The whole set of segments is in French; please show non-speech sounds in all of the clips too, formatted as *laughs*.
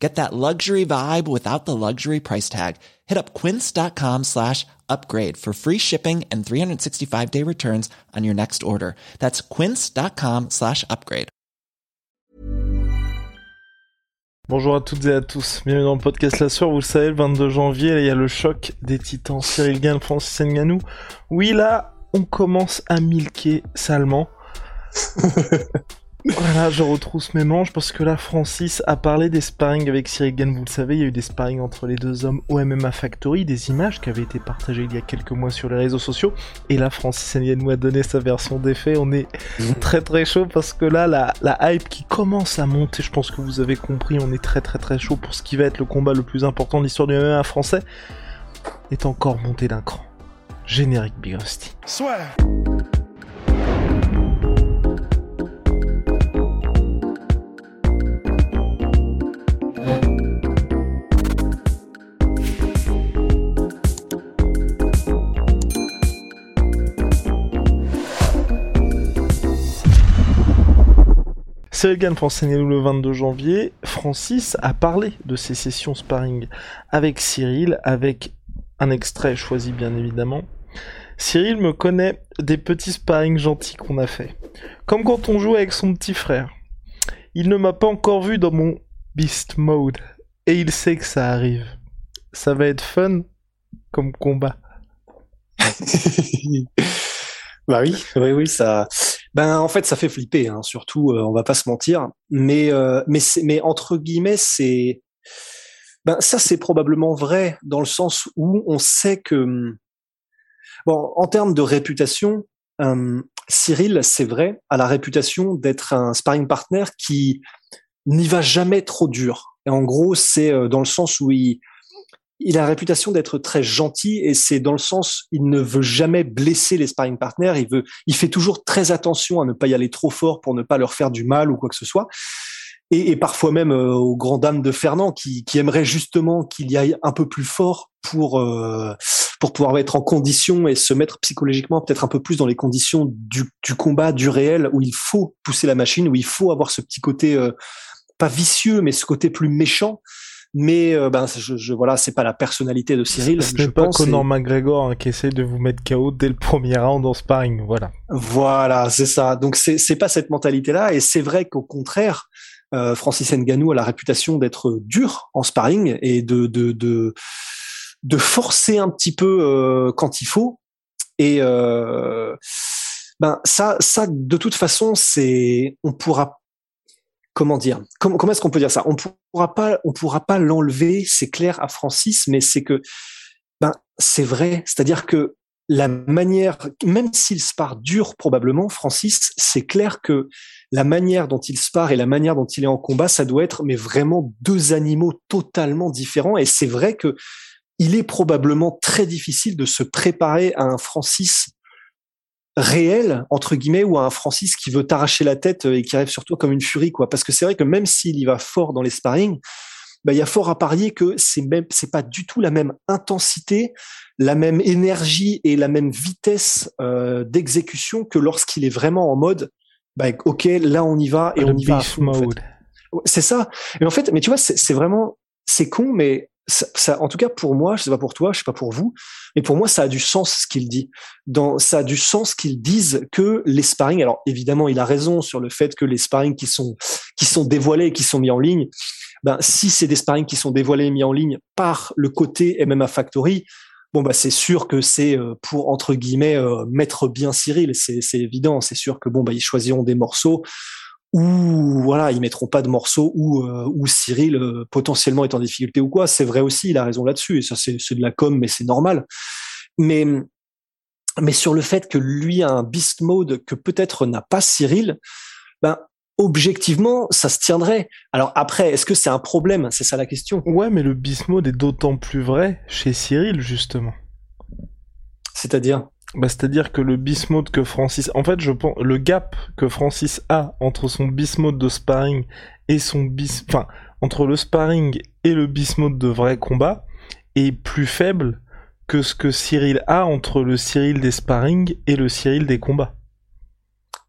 Get that luxury vibe without the luxury price tag. Hit up quince.com slash upgrade for free shipping and 365 day returns on your next order. That's quince.com slash upgrade. Bonjour à toutes et à tous. Bienvenue dans le podcast La Soeur. Vous le savez, le 22 janvier, là, il y a le choc des titans Cyril Gann, Francis Nganou. Oui, là, on commence à milquer salement. *laughs* Voilà, je retrousse mes manches parce que là, Francis a parlé des sparring avec Cyril. Vous le savez, il y a eu des sparring entre les deux hommes au MMA Factory, des images qui avaient été partagées il y a quelques mois sur les réseaux sociaux. Et là, Francis Ngannou a donné sa version des faits. On est très très chaud parce que là, la, la hype qui commence à monter, je pense que vous avez compris, on est très très très chaud pour ce qui va être le combat le plus important de l'histoire du MMA français, est encore monté d'un cran. Générique Big Rusty. Soit. Cyril Gann Francis Ngannou le 22 janvier. Francis a parlé de ses sessions sparring avec Cyril, avec un extrait choisi bien évidemment. Cyril me connaît des petits sparring gentils qu'on a fait. Comme quand on joue avec son petit frère. Il ne m'a pas encore vu dans mon beast mode. Et il sait que ça arrive. Ça va être fun comme combat. *laughs* bah oui, oui, oui, ça. Ben en fait, ça fait flipper, hein, surtout, euh, on va pas se mentir. Mais euh, mais mais entre guillemets, c'est ben ça c'est probablement vrai dans le sens où on sait que hum, bon en termes de réputation, Cyril, c'est vrai, a la réputation d'être un sparring partner qui n'y va jamais trop dur. Et en gros, c'est euh, dans le sens où il il a la réputation d'être très gentil et c'est dans le sens il ne veut jamais blesser les sparring partners. Il veut, il fait toujours très attention à ne pas y aller trop fort pour ne pas leur faire du mal ou quoi que ce soit. Et, et parfois même euh, aux grands dames de Fernand qui, qui aimerait justement qu'il y aille un peu plus fort pour euh, pour pouvoir être en condition et se mettre psychologiquement peut-être un peu plus dans les conditions du, du combat, du réel où il faut pousser la machine, où il faut avoir ce petit côté euh, pas vicieux mais ce côté plus méchant mais euh, ben je, je voilà c'est pas la personnalité de Cyril Ce je pas pense Conor McGregor hein, qui essaie de vous mettre KO dès le premier round en sparring. Voilà. voilà c'est ça donc c'est c'est pas cette mentalité là et c'est vrai qu'au contraire euh, Francis Ngannou a la réputation d'être dur en sparring et de de de de forcer un petit peu euh, quand il faut et euh, ben ça ça de toute façon c'est on pourra comment dire comment, est-ce qu'on peut dire ça? On pourra pas on pourra pas l'enlever c'est clair à Francis mais c'est que ben c'est vrai. C'est-à-dire que la manière même s'il spare dur probablement Francis c'est clair que la manière dont il spare et la manière dont il est en combat ça doit être mais vraiment deux animaux totalement différents. Et c'est vrai que il est probablement très difficile de se préparer à un Francis réel entre guillemets ou à un Francis qui veut t'arracher la tête et qui arrive sur toi comme une furie quoi. Parce que c'est vrai que même s'il y va fort dans les sparring bah, il y a fort à parier que c'est même c'est pas du tout la même intensité la même énergie et la même vitesse euh, d'exécution que lorsqu'il est vraiment en mode bah, ok là on y va et on y va C'est ça. Mais en fait, mais tu vois, c'est c'est vraiment, c'est con, mais en tout cas pour moi, je sais pas pour toi, je sais pas pour vous, mais pour moi, ça a du sens ce qu'il dit. Dans, ça a du sens qu'ils disent que les sparring. Alors évidemment, il a raison sur le fait que les sparring qui sont qui sont dévoilés qui sont mis en ligne. Ben, si c'est des sparring qui sont dévoilés et mis en ligne par le côté MMA Factory, bon bah c'est sûr que c'est euh, pour entre guillemets euh, mettre bien Cyril, c'est c'est évident, c'est sûr que bon bah ils choisiront des morceaux ou voilà, ils mettront pas de morceaux où euh, où Cyril euh, potentiellement est en difficulté ou quoi. C'est vrai aussi, il a raison là-dessus et ça c'est c'est de la com, mais c'est normal. Mais mais sur le fait que lui a un beast mode que peut-être n'a pas Cyril, ben objectivement ça se tiendrait. Alors après, est-ce que c'est un problème? C'est ça la question. Ouais, mais le beast mode est d'autant plus vrai chez Cyril, justement. C'est-à-dire? Bah, C'est-à-dire que le Bismuth que Francis... En fait, je pense... Le gap que Francis a entre son Bismuth de sparring et son bis... Enfin, entre le sparring et le Bismuth de vrai combat est plus faible que ce que Cyril a entre le Cyril des sparring et le Cyril des combats.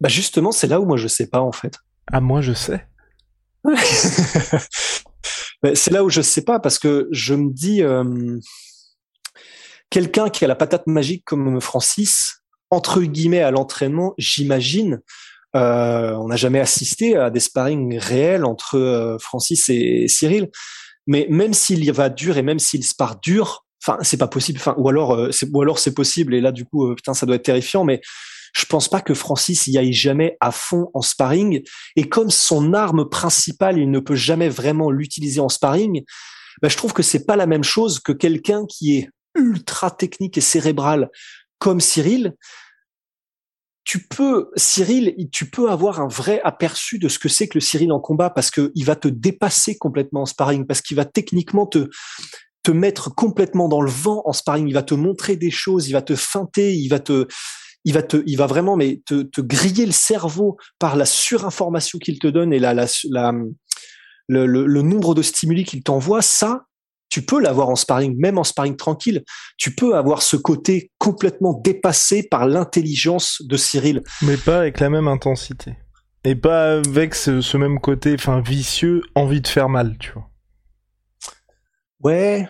Bah justement, c'est là où moi je sais pas en fait. Ah moi je sais. *laughs* c'est là où je sais pas parce que je me dis euh, quelqu'un qui a la patate magique comme Francis entre guillemets à l'entraînement, j'imagine. Euh, on n'a jamais assisté à des sparring réels entre euh, Francis et Cyril, mais même s'il y va dur et même s'il spar dur, enfin c'est pas possible. Enfin ou alors c'est ou alors c'est possible et là du coup putain ça doit être terrifiant, mais je pense pas que Francis y aille jamais à fond en sparring. Et comme son arme principale, il ne peut jamais vraiment l'utiliser en sparring, bah, je trouve que c'est pas la même chose que quelqu'un qui est ultra technique et cérébral comme Cyril. Tu peux, Cyril, tu peux avoir un vrai aperçu de ce que c'est que le Cyril en combat parce qu'il va te dépasser complètement en sparring, parce qu'il va techniquement te, te mettre complètement dans le vent en sparring. Il va te montrer des choses, il va te feinter, il va te, il va te, il va vraiment mais te, te griller le cerveau par la surinformation qu'il te donne et la, la, la le, le, nombre de stimuli qu'il t'envoie. Ça, tu peux l'avoir en sparring, même en sparring tranquille. Tu peux avoir ce côté complètement dépassé par l'intelligence de Cyril. Mais pas avec la même intensité. Et pas avec ce, ce même côté, enfin, vicieux, envie de faire mal, tu vois. Ouais,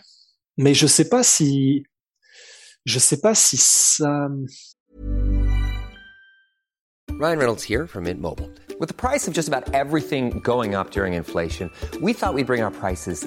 mais je sais pas si, je sais pas si ça, Ryan Reynolds here from Mint Mobile. With the price of just about everything going up during inflation, we thought we'd bring our prices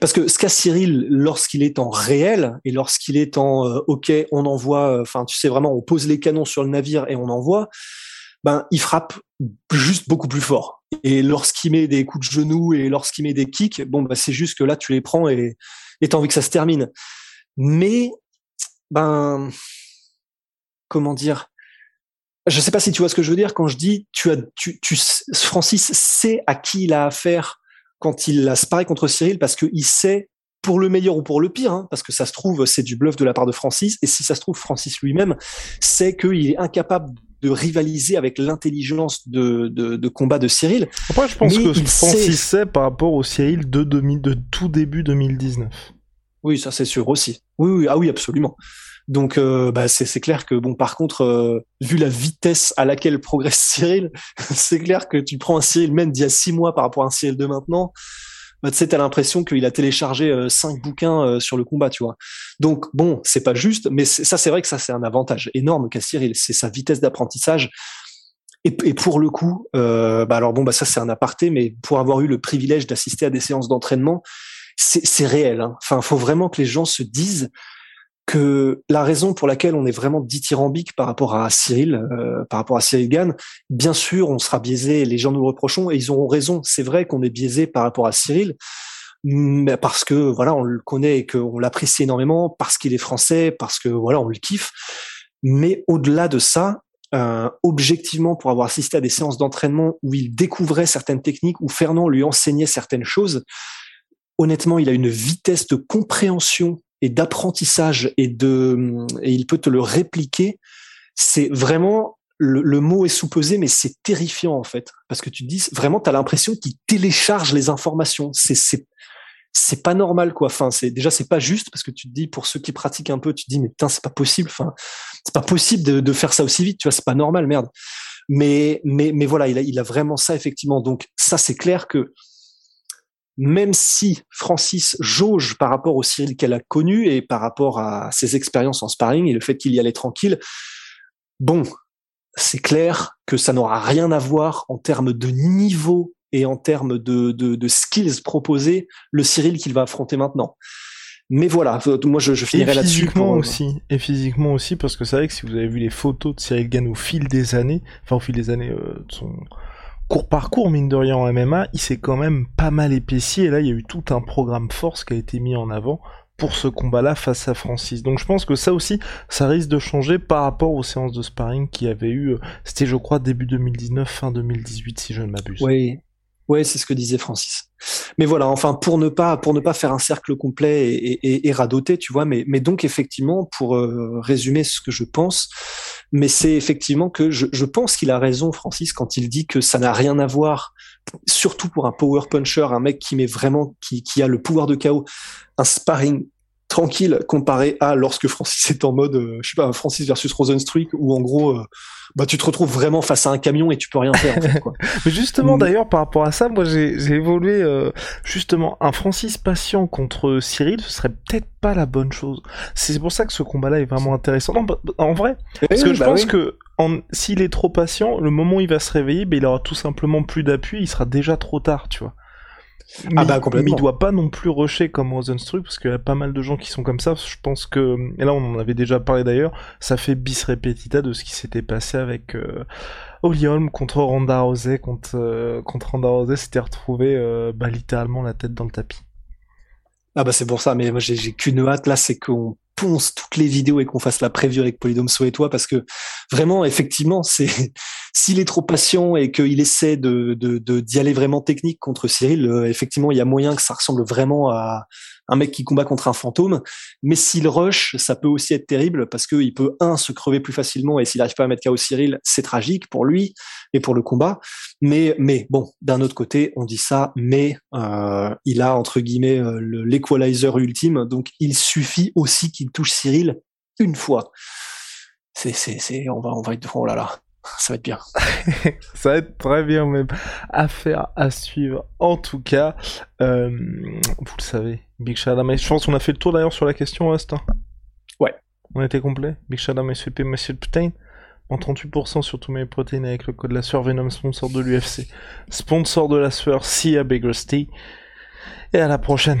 Parce que ce qu'a Cyril lorsqu'il est en réel et lorsqu'il est en euh, OK, on envoie, euh, enfin tu sais vraiment, on pose les canons sur le navire et on envoie, ben il frappe juste beaucoup plus fort. Et lorsqu'il met des coups de genoux et lorsqu'il met des kicks, bon ben c'est juste que là tu les prends et t'as envie que ça se termine. Mais ben comment dire? Je sais pas si tu vois ce que je veux dire quand je dis tu as tu, tu Francis sait à qui il a affaire quand il asparaît contre Cyril parce qu'il sait pour le meilleur ou pour le pire, hein, parce que ça se trouve c'est du bluff de la part de Francis, et si ça se trouve Francis lui-même sait qu'il est incapable de rivaliser avec l'intelligence de, de, de, combat de Cyril. Après, je pense que Francis sait... par rapport au Cyril de, de tout début 2019. Oui, ça c'est sûr aussi. Oui, oui, ah oui, absolument. Donc, euh, bah, c'est clair que bon, par contre, euh, vu la vitesse à laquelle progresse *laughs* Cyril, c'est clair que tu prends un Cyril même d'il y a six mois par rapport à un Cyril de maintenant, bah, tu sais, t'as l'impression qu'il a téléchargé euh, cinq bouquins sur le combat, tu vois. Donc bon, c'est pas juste, mais ça, c'est vrai que ça, c'est un avantage énorme qu'a Cyril, c'est sa vitesse d'apprentissage. Et, et, pour le coup, bah alors bon, bah ça c'est un aparté, mais pour avoir eu le privilège d'assister à des séances d'entraînement, c'est réel. Hein. Enfin, faut vraiment que les gens se disent que la raison pour laquelle on est vraiment dithyrambique par rapport à Cyril, euh, par rapport à Cyril Gann, bien sûr, on sera biaisé, les gens nous le reprochons, et ils auront raison. C'est vrai qu'on est biaisé par rapport à Cyril, mais parce que voilà, on le connaît et qu'on l'apprécie énormément, parce qu'il est français, parce que voilà, on le kiffe. Mais au-delà de ça, euh, objectivement, pour avoir assisté à des séances d'entraînement où il découvrait certaines techniques, où Fernand lui enseignait certaines choses, honnêtement, il a une vitesse de compréhension et d'apprentissage et de et il peut te le répliquer. C'est vraiment le, mot est sous-pesé, mais c'est terrifiant en fait parce que tu te dis vraiment, t'as l'impression qu'il télécharge les informations. C'est c'est c'est pas normal quoi. Enfin, c'est déjà c'est pas juste parce que tu te dis pour ceux qui pratiquent un peu, tu te dis mais putain c'est pas possible. Enfin, c'est pas possible de, de faire ça aussi vite. Tu vois, c'est pas normal, merde. Mais mais mais voilà, il a il a vraiment ça effectivement. Donc ça c'est clair que même si Francis jauge par rapport au Cyril qu'elle a connu et par rapport à ses expériences en sparring et le fait qu'il y allait tranquille, bon, c'est clair que ça n'aura rien à voir en termes de niveau et en termes de, de, de skills proposés, le Cyril qu'il va affronter maintenant. mais voilà, moi je, je finirai là-dessus. Physiquement aussi, et physiquement aussi, parce que c'est vrai que si vous avez vu les photos de Cyril Gann au fil des années, enfin au fil des années de son court parcours, mine de rien, en MMA, il s'est quand même pas mal épaissi, et là, il y a eu tout un programme force qui a été mis en avant pour ce combat-là face à Francis. Donc je pense que ça aussi, ça risque de changer par rapport aux séances de sparring qu'il y avait eu, euh, c'était je crois début 2019, fin 2018 si je ne m'abuse. Oui, ouais, c'est ce que disait Francis. Mais voilà, enfin pour ne pas pour ne pas faire un cercle complet et, et, radoter, tu vois. Mais mais donc effectivement, pour euh, résumer ce que je pense, mais c'est effectivement que je, je pense qu'il a raison, Francis, quand il dit que ça n'a rien à voir, surtout pour un power puncher, un mec qui met vraiment, qui, qui a le pouvoir de chaos, un sparring tranquille comparé à lorsque Francis est en mode, euh, je sais pas, Francis versus Rosenstruck, où en gros, euh, bah tu te retrouves vraiment face à un camion et tu peux rien faire. En fait, quoi. *laughs* Mais justement, mm. d'ailleurs, par rapport à ça, moi j'ai évolué euh, justement un Francis patient contre Cyril, ce serait peut-être pas la bonne chose. C'est pour ça que ce combat-là est vraiment intéressant. Non, bah, en vrai, parce que je bah pense que s'il est trop patient, le moment où il va se réveiller, bah, il aura tout simplement plus d'appui, il sera déjà trop tard, tu vois. Ah bah complètement. Mais il doit pas non plus rusher comme Rosenstruck parce qu'il y a pas mal de gens qui sont comme ça. Je pense que et là on en avait déjà parlé d'ailleurs. Ça fait bis repetita de ce qui s'était passé avec euh, Holm contre Ronda Rousey contre euh, contre Ronda Rousey s'était retrouvé euh, bah, littéralement la tête dans le tapis. Ah bah c'est pour ça. Mais moi j'ai qu'une hâte là, c'est qu'on ponce toutes les vidéos et qu'on fasse la prévue avec Polydomso et toi parce que vraiment effectivement c'est *laughs* s'il est trop patient et qu'il essaie de d'y aller vraiment technique contre Cyril euh, effectivement il y a moyen que ça ressemble vraiment à un mec qui combat contre un fantôme. Mais s'il rush, ça peut aussi être terrible parce qu'il peut, un, se crever plus facilement et s'il n'arrive pas à mettre KO Cyril, c'est tragique pour lui et pour le combat. Mais, mais bon, d'un autre côté, on dit ça, mais euh, il a, entre guillemets, euh, l'equalizer ultime. Donc, il suffit aussi qu'il touche Cyril une fois. C'est, c'est, c'est, on va, on va être, oh là là ça va être bien. *laughs* ça va être très bien même. Affaire à suivre. En tout cas, euh, vous le savez, Big Shadow, je pense qu'on a fait le tour d'ailleurs sur la question, Rust. Hein. Ouais. On était complet. Big Shadow, SVP, Monsieur Putain. En 38% sur tous mes protéines avec le code la sueur Venom, sponsor de l'UFC. Sponsor de la sueur, Big Rusty. Et à la prochaine.